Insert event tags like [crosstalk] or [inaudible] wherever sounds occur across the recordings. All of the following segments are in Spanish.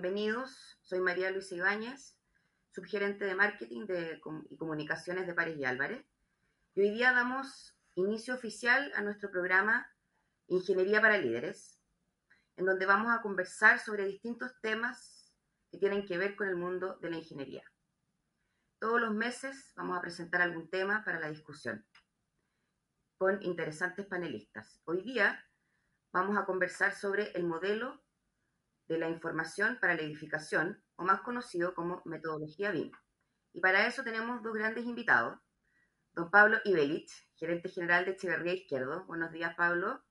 bienvenidos. Soy María Luisa Ibáñez, subgerente de marketing y comunicaciones de Pares y Álvarez. Y hoy día damos inicio oficial a nuestro programa Ingeniería para Líderes, en donde vamos a conversar sobre distintos temas que tienen que ver con el mundo de la ingeniería. Todos los meses vamos a presentar algún tema para la discusión con interesantes panelistas. Hoy día vamos a conversar sobre el modelo de la información para la edificación, o más conocido como metodología BIM. Y para eso tenemos dos grandes invitados. Don Pablo Ibelich, gerente general de Echeverría Izquierdo. Buenos días, Pablo.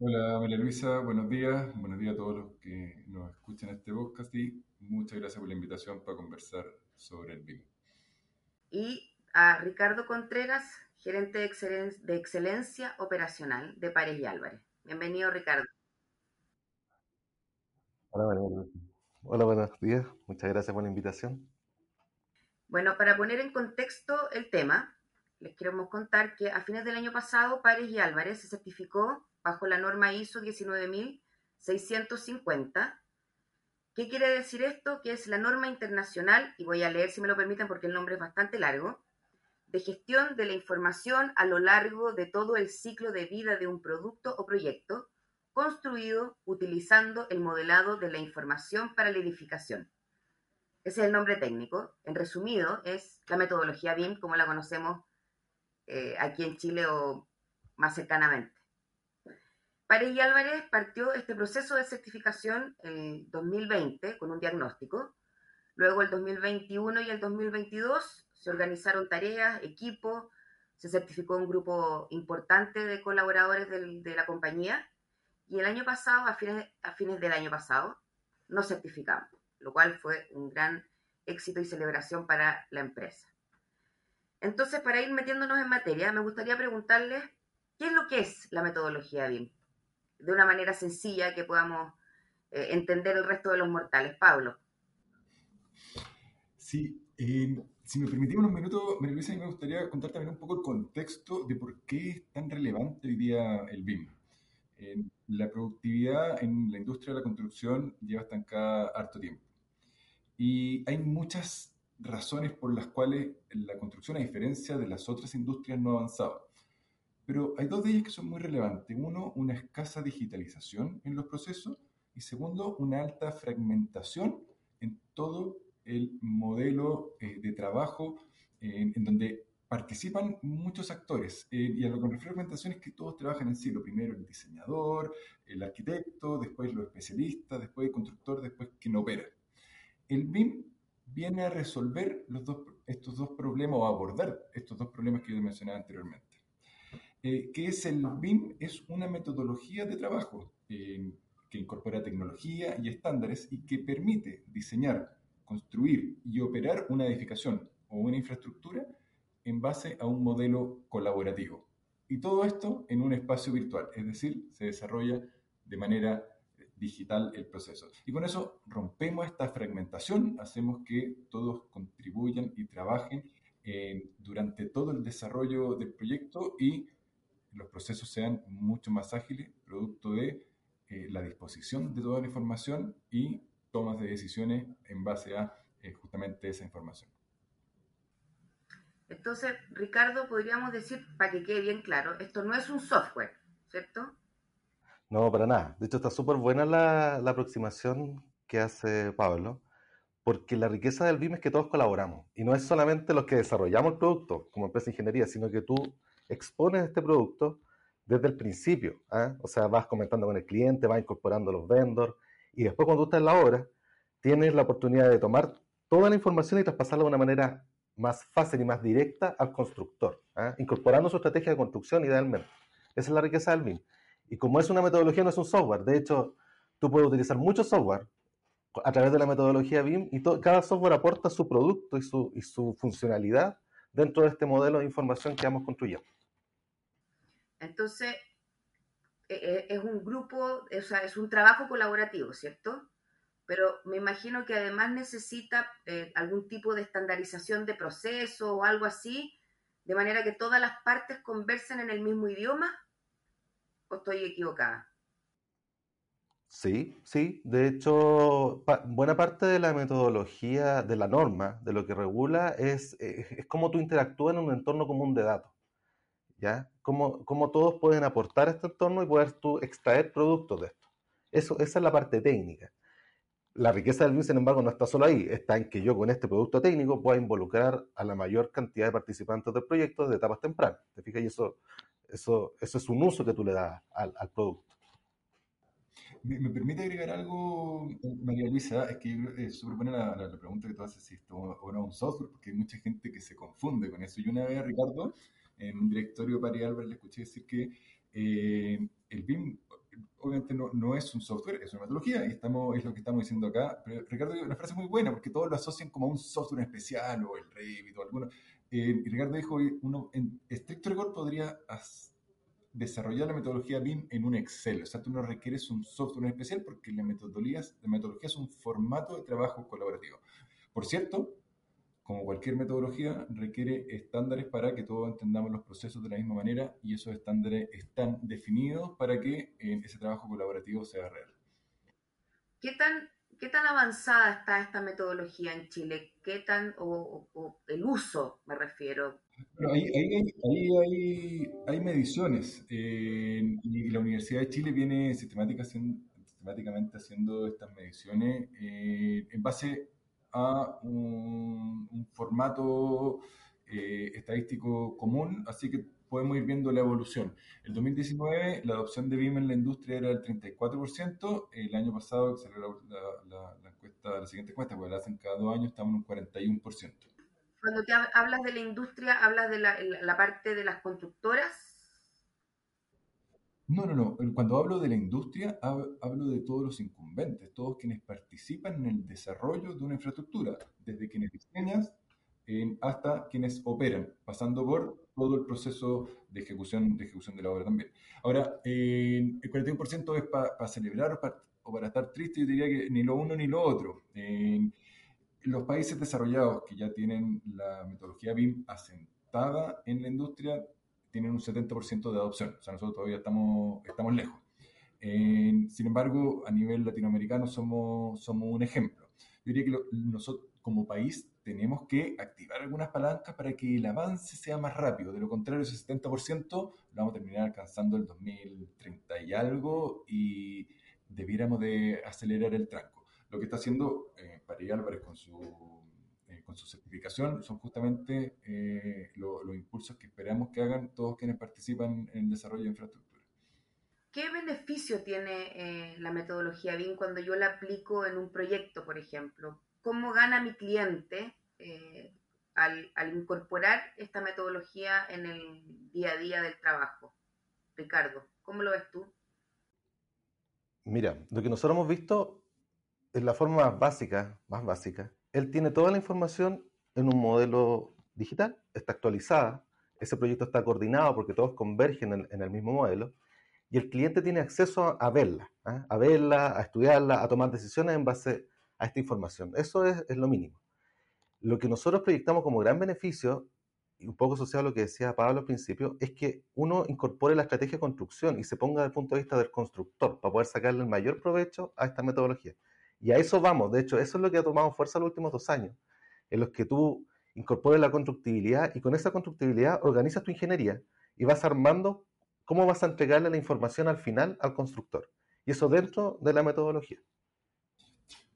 Hola, María Luisa. Buenos días. Buenos días a todos los que nos escuchan este podcast y muchas gracias por la invitación para conversar sobre el BIM. Y a Ricardo Contreras, gerente de, de excelencia operacional de Pares y Álvarez. Bienvenido, Ricardo. Hola, buenos días. Muchas gracias por la invitación. Bueno, para poner en contexto el tema, les queremos contar que a fines del año pasado, Pares y Álvarez se certificó bajo la norma ISO 19650. ¿Qué quiere decir esto? Que es la norma internacional, y voy a leer si me lo permiten porque el nombre es bastante largo, de gestión de la información a lo largo de todo el ciclo de vida de un producto o proyecto, construido utilizando el modelado de la información para la edificación. Ese es el nombre técnico. En resumido, es la metodología BIM como la conocemos eh, aquí en Chile o más cercanamente. Pares y Álvarez partió este proceso de certificación en 2020 con un diagnóstico. Luego el 2021 y el 2022 se organizaron tareas, equipos, se certificó un grupo importante de colaboradores de la compañía y el año pasado, a fines, a fines del año pasado, nos certificamos, lo cual fue un gran éxito y celebración para la empresa. Entonces, para ir metiéndonos en materia, me gustaría preguntarles qué es lo que es la metodología BIM, de una manera sencilla que podamos eh, entender el resto de los mortales. Pablo. Sí, eh, si me permitimos unos minutos, María Luisa, me gustaría contar también un poco el contexto de por qué es tan relevante hoy día el BIM la productividad en la industria de la construcción lleva estancada harto tiempo. Y hay muchas razones por las cuales la construcción, a diferencia de las otras industrias, no ha avanzado. Pero hay dos de ellas que son muy relevantes. Uno, una escasa digitalización en los procesos y segundo, una alta fragmentación en todo el modelo eh, de trabajo en donde participan muchos actores eh, y a lo que me refiero a fragmentación es que todos trabajan en sí, lo primero el diseñador, el arquitecto, después los especialistas, después el constructor, después quien opera. El BIM viene a resolver los dos, estos dos problemas o a abordar estos dos problemas que yo mencionaba anteriormente. Eh, ¿Qué es el BIM? Es una metodología de trabajo eh, que incorpora tecnología y estándares y que permite diseñar, construir y operar una edificación o una infraestructura en base a un modelo colaborativo. Y todo esto en un espacio virtual, es decir, se desarrolla de manera digital el proceso. Y con eso rompemos esta fragmentación, hacemos que todos contribuyan y trabajen durante todo el desarrollo del proyecto y los procesos sean mucho más ágiles, producto de eh, la disposición de toda la información y tomas de decisiones en base a eh, justamente esa información. Entonces, Ricardo, podríamos decir, para que quede bien claro, esto no es un software, ¿cierto? No, para nada. De hecho, está súper buena la, aproximación que hace Pablo, porque la riqueza del BIM es que todos colaboramos. Y no es solamente los que desarrollamos el producto como empresa de ingeniería, sino que tú expones este producto desde el principio. ¿ah? O sea, vas comentando con el cliente, vas incorporando los vendors, y después cuando tú estás en la obra, tienes la oportunidad de tomar toda la información y traspasarla de una manera más fácil y más directa al constructor, ¿ah? incorporando su estrategia de construcción idealmente. Esa es la riqueza del BIM. Y como es una metodología, no es un software. De hecho, tú puedes utilizar mucho software a través de la metodología BIM y cada software aporta su producto y su, y su funcionalidad dentro de este modelo de información que vamos construyendo. Entonces, e, e, es un grupo, o sea, es un trabajo colaborativo, ¿cierto? Pero me imagino que además necesita eh, algún tipo de estandarización de proceso o algo así, de manera que todas las partes conversen en el mismo idioma, o estoy equivocada. Sí, sí. De hecho, buena parte de la metodología, de la norma, de lo que regula, es, es, es cómo tú interactúas en un entorno común de datos. ¿Ya? Cómo, cómo, todos pueden aportar a este entorno y poder tú extraer productos de esto. Eso, esa es la parte técnica. La riqueza del BIM, sin embargo, no está solo ahí, está en que yo con este producto técnico pueda involucrar a la mayor cantidad de participantes del proyecto de etapas tempranas. ¿Te fijas? Y eso, eso, eso es un uso que tú le das al, al producto. ¿Me, permite agregar algo, María Luisa? Es que eh, súper la, pregunta que tú haces, si esto es un software, porque hay mucha gente que se confunde con eso. Y una vez, Ricardo, en un directorio para Albert le escuché decir que eh, el BIM obviamente no, no, es un software, es una metodología, y estamos, es lo que estamos diciendo acá. Pero Ricardo dio una frase muy buena, porque todos lo asocian como un software especial, o el Revit, o alguno. Eh, y Ricardo dijo, uno en estricto rigor podría desarrollar la metodología BIM en un Excel. O sea, tú no requieres un software especial porque la metodología, la metodología es un formato de trabajo colaborativo. Por cierto, como cualquier metodología, requiere estándares para que todos entendamos los procesos de la misma manera y esos estándares están definidos para que eh, ese trabajo colaborativo sea real. ¿Qué tan, qué tan avanzada está esta metodología en Chile? ¿Qué tan, o, el uso me refiero? ahí, ahí, hay, mediciones eh, y la Universidad de Chile viene sistemáticamente haciendo estas mediciones eh, en base a un, formato eh, estadístico común, así que podemos ir viendo la evolución. El 2019 la adopción de BIM en la industria era del 34%, el año pasado, que salió la, la, encuesta, la siguiente encuesta, porque la hacen cada dos años, estamos en un 41%. Cuando te hablas de la industria, hablas de la, la parte de las constructoras no, no, no. Cuando hablo de la industria, hablo de todos los incumbentes, todos quienes participan en el desarrollo de una infraestructura, desde quienes diseñan hasta quienes operan, pasando por todo el proceso de ejecución de, ejecución de la obra también. Ahora, el 41% es para celebrar o para, estar triste, yo diría que ni lo uno ni lo otro. En los países desarrollados que ya tienen la metodología BIM asentada en la industria, tienen un 70% de adopción. O sea, nosotros todavía estamos, estamos lejos. Sin embargo, a nivel latinoamericano somos, un ejemplo. Yo diría que nosotros como país tenemos que activar algunas palancas para que el avance sea más rápido. De lo contrario, ese 70% lo vamos a terminar alcanzando el 2030 y algo y debiéramos de acelerar el tranco. Lo que está haciendo eh, París Álvarez con su con su certificación son justamente eh, los impulsos que esperamos que hagan todos quienes participan en el desarrollo de infraestructura. ¿Qué beneficio tiene eh, la metodología BIM cuando yo la aplico en un proyecto, por ejemplo? ¿Cómo gana mi cliente eh, al, incorporar esta metodología en el día a día del trabajo? Ricardo, ¿cómo lo ves tú? Mira, lo que nosotros hemos visto es la forma más básica, más básica, él tiene toda la información en un modelo digital, está actualizada, ese proyecto está coordinado porque todos convergen en, el mismo modelo, y el cliente tiene acceso a, verla, ¿ah? a verla, a estudiarla, a tomar decisiones en base a esta información. Eso es, lo mínimo. Lo que nosotros proyectamos como gran beneficio, y un poco asociado a lo que decía Pablo al principio, es que uno incorpore la estrategia de construcción y se ponga desde el punto de vista del constructor para poder sacarle el mayor provecho a esta metodología. Y a eso vamos, de hecho, eso es lo que ha tomado fuerza los últimos dos años, en los que tú incorpores la constructibilidad y con esa constructibilidad organizas tu ingeniería y vas armando cómo vas a entregarle la información al final al constructor. Y eso dentro de la metodología.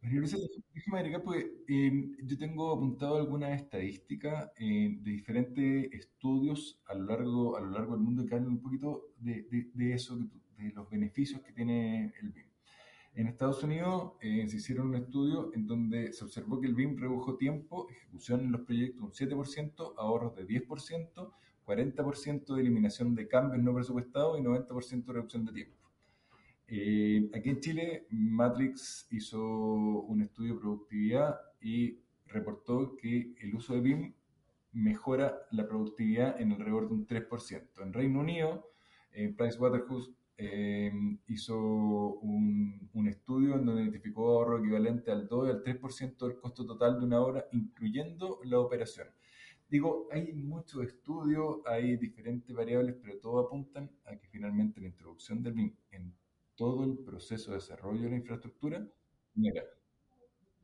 María Luisa, déjame agregar, porque em, yo tengo apuntado algunas estadísticas em, de diferentes estudios a lo largo, a lo largo del mundo que hablan un poquito de, de eso, de, los beneficios que tiene el BIM. En Estados Unidos eh, se hicieron un estudio en donde se observó que el BIM redujo tiempo, ejecución en los proyectos un 7%, ahorros de 10%, 40% de eliminación de cambios no presupuestados y 90% de reducción de tiempo. Eh, aquí en Chile, Matrix hizo un estudio de productividad y reportó que el uso de BIM mejora la productividad en alrededor de un 3%. En Reino Unido, eh, Pricewaterhouse eh, hizo un, un, estudio en donde identificó ahorro equivalente al 2 y al 3% del costo total de una obra, incluyendo la operación. Digo, hay muchos estudios, hay diferentes variables, pero todos apuntan a que finalmente la introducción del BIM en todo el proceso de desarrollo de la infraestructura genera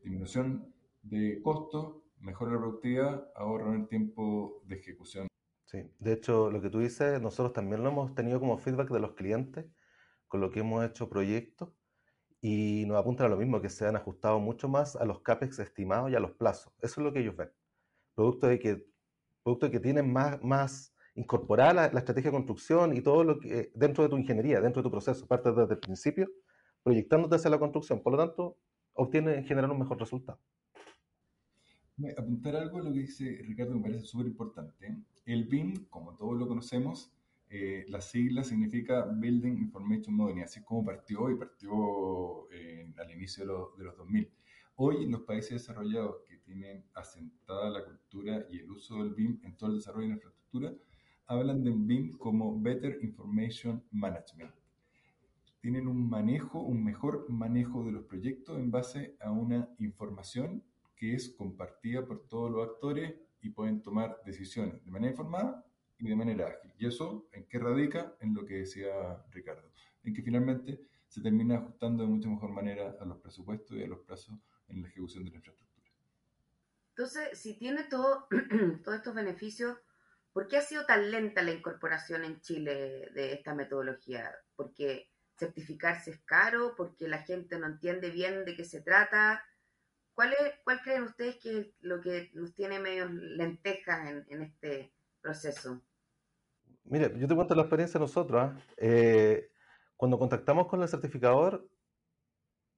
disminución de costos, mejora la productividad, ahorra el tiempo de ejecución. Sí, de hecho, lo que tú dices, nosotros también lo hemos tenido como feedback de los clientes con lo que hemos hecho proyectos y nos apuntan a lo mismo, que se han ajustado mucho más a los CAPEX estimados y a los plazos. Eso es lo que ellos ven. Producto de que, producto que tienen más, más incorporada la, la, estrategia de construcción y todo lo que dentro de tu ingeniería, dentro de tu proceso, parte desde el principio, proyectándote hacia la construcción. Por lo tanto, obtiene en general un mejor resultado. Apuntar algo a lo que dice Ricardo me parece súper importante. El BIM, como todos lo conocemos, eh, la sigla significa Building Information Modeling, así es como partió y partió eh, al inicio de, lo, de, los 2000. Hoy los países desarrollados que tienen asentada la cultura y el uso del BIM en todo el desarrollo de la infraestructura, hablan del BIM como Better Information Management. Tienen un manejo, un mejor manejo de los proyectos en base a una información que es compartida por todos los actores y pueden tomar decisiones de manera informada y de manera ágil. ¿Y eso en qué radica? En lo que decía Ricardo, en que finalmente se termina ajustando de mucha mejor manera a los presupuestos y a los plazos en la ejecución de la infraestructura. Entonces, si tiene todo, [clears throat] todos estos beneficios, ¿por qué ha sido tan lenta la incorporación en Chile de esta metodología? ¿Porque certificarse es caro? ¿Porque la gente no entiende bien de qué se trata? ¿Cuál, es, ¿Cuál creen ustedes que es lo que nos tiene medio lentejas en, en este proceso? Mire, yo te cuento la experiencia de nosotros. ¿eh? cuando contactamos con el certificador,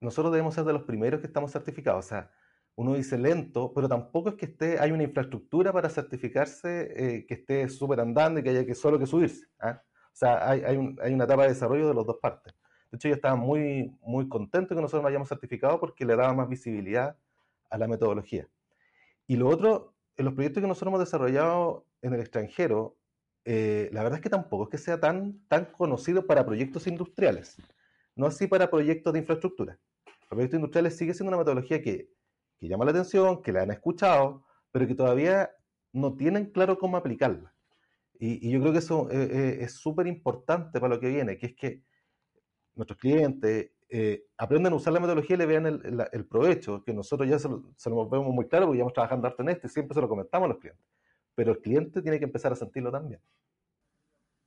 nosotros debemos ser de los primeros que estamos certificados. O sea, uno dice lento, pero tampoco es que esté, hay una infraestructura para certificarse eh, que esté súper andando y que haya que solo que subirse. ¿ah? O sea, hay, hay, un, hay, una etapa de desarrollo de las dos partes. De hecho, yo estaba muy, muy contento que nosotros nos hayamos certificado porque le daba más visibilidad a la metodología. Y lo otro, en los proyectos que nosotros hemos desarrollado en el extranjero, eh, la verdad es que tampoco es que sea tan, tan conocido para proyectos industriales, no así para proyectos de infraestructura. Proyectos industriales sigue siendo una metodología que, llama la atención, que la han escuchado, pero que todavía no tienen claro cómo aplicarla. Y, yo creo que eso eh, eh, es súper importante para lo que viene, que es que nuestros clientes eh, aprenden a usar la metodología y le vean el, provecho, que nosotros ya se lo, vemos muy claro porque ya trabajando harto en esto y siempre se lo comentamos a los clientes. Pero el cliente tiene que empezar a sentirlo también.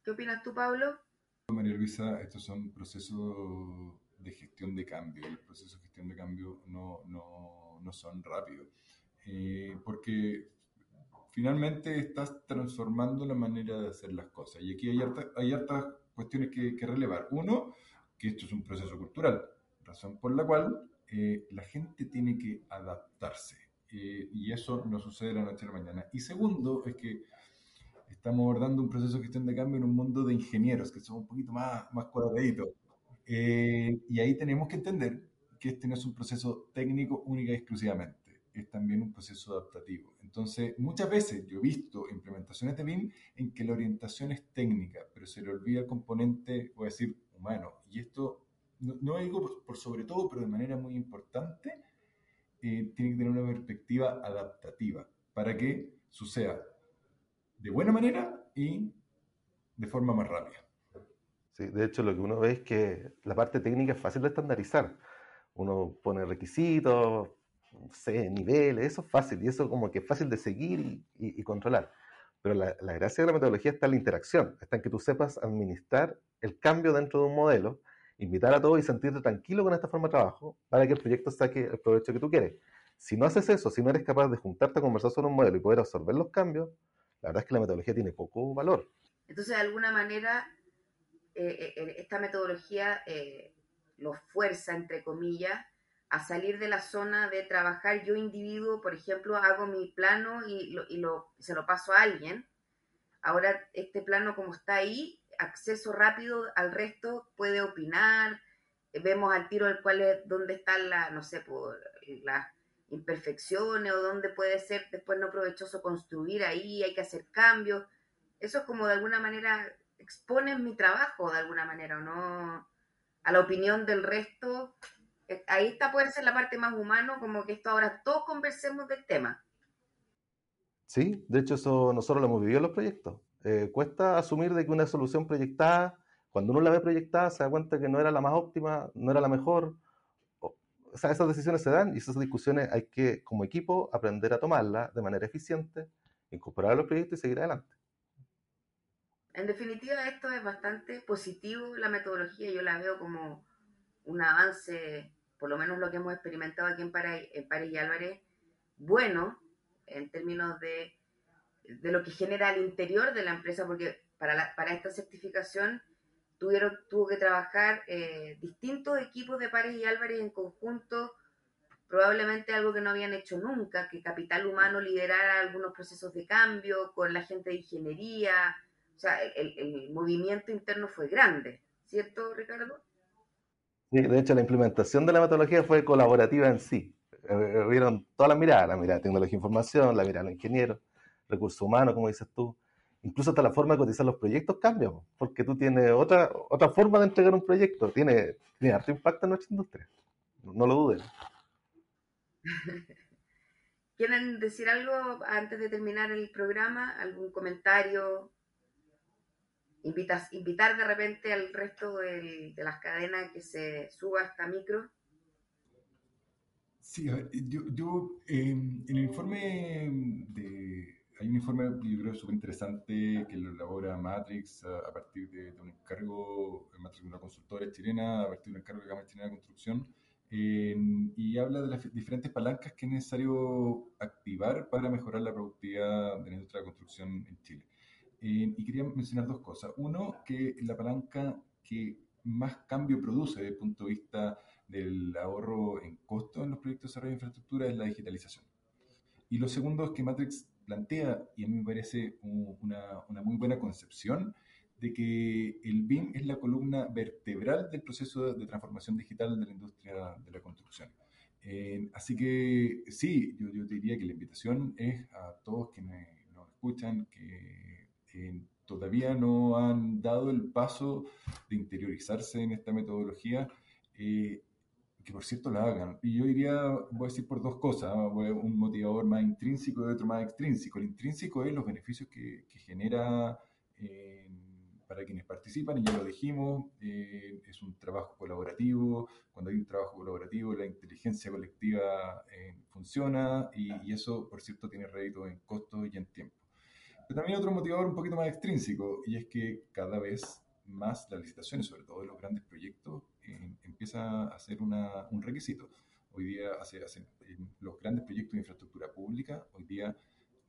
¿Qué opinas tú, Pablo? María Luisa, estos son procesos de gestión de cambio. Los procesos de gestión de cambio no, no, no son rápidos. Eh, porque finalmente estás transformando la manera de hacer las cosas. Y aquí hay, harta, hay hartas cuestiones que, que relevar. Uno, que esto es un proceso cultural, razón por la cual eh, la gente tiene que adaptarse. Eh, y eso no sucede de la noche a la mañana. Y segundo, es que estamos abordando un proceso de gestión de cambio en un mundo de ingenieros, que son un poquito más, más cuadraditos. Eh, y ahí tenemos que entender que este no es un proceso técnico única y exclusivamente, es también un proceso adaptativo. Entonces, muchas veces yo he visto implementaciones de BIM en que la orientación es técnica, pero se le olvida el componente, voy a decir, humano. Y esto, no, no digo por, por, sobre todo, pero de manera muy importante, eh, tiene que tener una perspectiva adaptativa para que suceda de buena manera y de forma más rápida. Sí, de hecho lo que uno ve es que la parte técnica es fácil de estandarizar. Uno pone requisitos, no niveles, eso es fácil y eso como que es fácil de seguir y controlar. Pero la, la, gracia de la metodología está en la interacción, está en que tú sepas administrar el cambio dentro de un modelo, invitar a todos y sentirte tranquilo con esta forma de trabajo para que el proyecto saque el provecho que tú quieres. Si no haces eso, si no eres capaz de juntarte a conversar sobre un modelo y poder absorber los cambios, la verdad es que la metodología tiene poco valor. Entonces, de alguna manera, eh, eh, esta metodología eh, los fuerza, entre comillas, a salir de la zona de trabajar yo individuo, por ejemplo, hago mi plano y, lo, y lo, se lo paso a alguien. Ahora este plano como está ahí, acceso rápido al resto, puede opinar, vemos al tiro el cual es dónde están la, no sé, por imperfecciones o dónde puede ser después no provechoso construir ahí, hay que hacer cambios. Eso es como de alguna manera expone mi trabajo de alguna manera, ¿o no? A la opinión del resto ahí está puede ser la parte más humano, como que esto ahora todos conversemos del tema. Sí, de hecho eso nosotros lo hemos vivido en los proyectos. Eh, cuesta asumir de que una solución proyectada Cuando uno la ve proyectada, se da cuenta que no era la más óptima, no era la mejor. O sea, esas decisiones se dan y esas discusiones hay que, como equipo, aprender a tomarlas de manera eficiente, incorporar a los proyectos y seguir adelante. En definitiva, esto es bastante positivo, la metodología, yo la veo como un avance, por lo menos lo que hemos experimentado aquí en Pares, en y Álvarez, bueno en términos de, de, lo que genera al interior de la empresa, porque para, para esta certificación tuvieron, tuvo que trabajar eh, distintos equipos de Pares y Álvarez en conjunto, probablemente algo que no habían hecho nunca, que Capital Humano liderara algunos procesos de cambio con la gente de ingeniería, o sea, el, el movimiento interno fue grande, ¿cierto, Ricardo? Sí, de hecho la implementación de la metodología fue colaborativa en sí. Eh, eh, vieron todas las miradas, la mirada de tecnología e información, la mirada de los ingenieros, recursos humanos, como dices tú. Incluso hasta la forma de cotizar los proyectos cambia, porque tú tienes otra, otra forma de entregar un proyecto. Tiene, tiene harto impacto en nuestra industria. No lo duden. [laughs] ¿Quieren decir algo antes de terminar el programa? ¿Algún comentario? Invitas, ¿Invitar de repente al resto de las cadenas que se suba esta micro? Sí, yo, yo em, en el informe de... Hay un informe, yo creo, súper interesante que lo elabora Matrix a, partir de, un encargo, Matrix una consultora chilena, a partir de un encargo de Gama Chilena de Construcción, em, y habla de las diferentes palancas que es necesario activar para mejorar la productividad de la industria de la construcción en Chile. Em, y quería mencionar dos cosas. Uno, que la palanca que más cambio produce desde el punto de vista del ahorro en costo en los proyectos de desarrollo de infraestructura es la digitalización. Y lo segundo es que Matrix plantea, y a mí me parece una, una muy buena concepción, de que el BIM es la columna vertebral del proceso de transformación digital de la industria de la construcción. Eh, así que sí, yo, yo, diría que la invitación es a todos que me, nos escuchan, que eh, todavía no han dado el paso de interiorizarse en esta metodología, eh, que por cierto la hagan. Y yo diría, voy a decir por dos cosas, un motivador más intrínseco y otro más extrínseco. El intrínseco es los beneficios que, genera eh, para quienes participan, y ya lo dijimos, eh, es un trabajo colaborativo. Cuando hay un trabajo colaborativo, la inteligencia colectiva eh, funciona y, y, eso, por cierto, tiene rédito en costo y en tiempo. Pero también otro motivador un poquito más extrínseco, y es que cada vez más las licitaciones, sobre todo de los grandes proyectos, empieza a ser un requisito. Hoy día, hace, los grandes proyectos de infraestructura pública, hoy día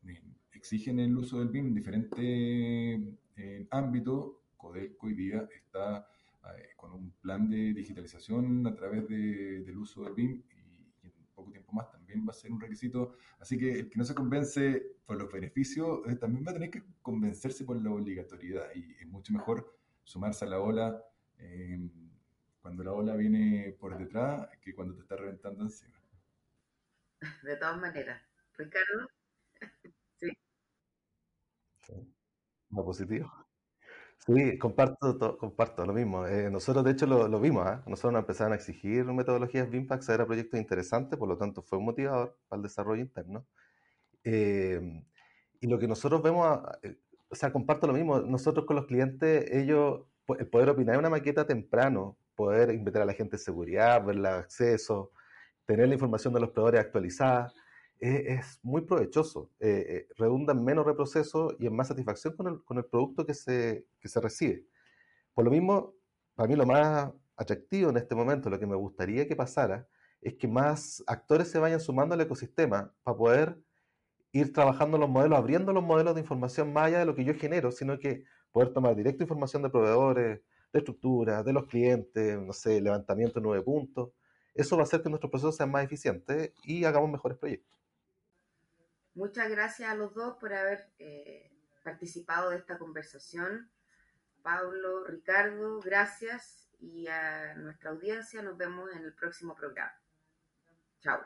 eh, exigen el uso del BIM en diferentes eh, ámbitos. Codelco hoy día está eh, con un plan de digitalización a través del uso del BIM y, en poco tiempo más también va a ser un requisito. Así que el que no se convence por los beneficios también va a tener que convencerse por la obligatoriedad y es mucho mejor sumarse a la ola cuando la ola viene por detrás que cuando te está reventando encima. [laughs] De todas maneras. Ricardo. [laughs] sí. sí. Una positivo. Sí, comparto, comparto lo mismo. Eh, nosotros, de hecho, lo, vimos. ¿eh? Nosotros nos empezaron a exigir metodologías BIM para acceder a proyectos interesantes, por lo tanto, fue un motivador para el desarrollo interno. Eh, y lo que nosotros vemos, eh, o sea, comparto lo mismo. Nosotros con los clientes, ellos, el poder opinar en una maqueta temprano, poder invitar a la gente de seguridad, ver el acceso, tener la información de los proveedores actualizada, es, muy provechoso. Eh, eh, redunda en menos reproceso y en más satisfacción con el, con el producto que se, que se recibe. Por lo mismo, para mí lo más atractivo en este momento, lo que me gustaría que pasara, es que más actores se vayan sumando al ecosistema para poder ir trabajando los modelos, abriendo los modelos de información más allá de lo que yo genero, sino que poder tomar directa información de proveedores, de estructura, de los clientes, no sé, levantamiento de nueve puntos. Eso va a hacer que nuestros procesos sean más eficientes y hagamos mejores proyectos. Muchas gracias a los dos por haber eh, participado de esta conversación. Pablo, Ricardo, gracias y a nuestra audiencia nos vemos en el próximo programa. Chao.